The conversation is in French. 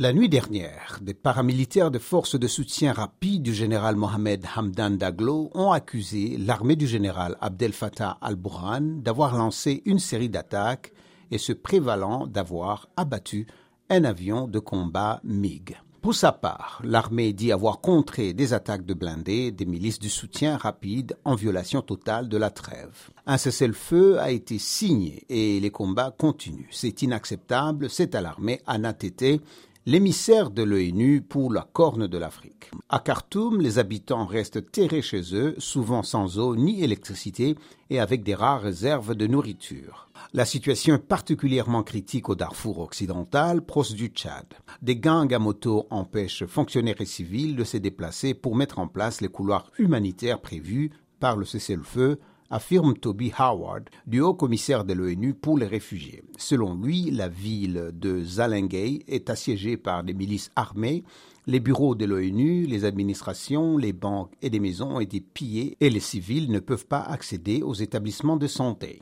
La nuit dernière, des paramilitaires de forces de soutien rapide du général Mohamed Hamdan Daglo ont accusé l'armée du général Abdel Fattah al-Burhan d'avoir lancé une série d'attaques et se prévalant d'avoir abattu un avion de combat MiG. Pour sa part, l'armée dit avoir contré des attaques de blindés des milices du soutien rapide en violation totale de la trêve. Un cessez-le-feu a été signé et les combats continuent. C'est inacceptable, c'est à l'armée l'émissaire de l'ONU pour la Corne de l'Afrique. À Khartoum, les habitants restent terrés chez eux, souvent sans eau ni électricité et avec des rares réserves de nourriture. La situation est particulièrement critique au Darfour occidental, proche du Tchad. Des gangs à moto empêchent fonctionnaires et civils de se déplacer pour mettre en place les couloirs humanitaires prévus par le cessez-le-feu affirme Toby Howard, du haut commissaire de l'ONU pour les réfugiés. Selon lui, la ville de Zalengay est assiégée par des milices armées, les bureaux de l'ONU, les administrations, les banques et des maisons ont été pillés et les civils ne peuvent pas accéder aux établissements de santé.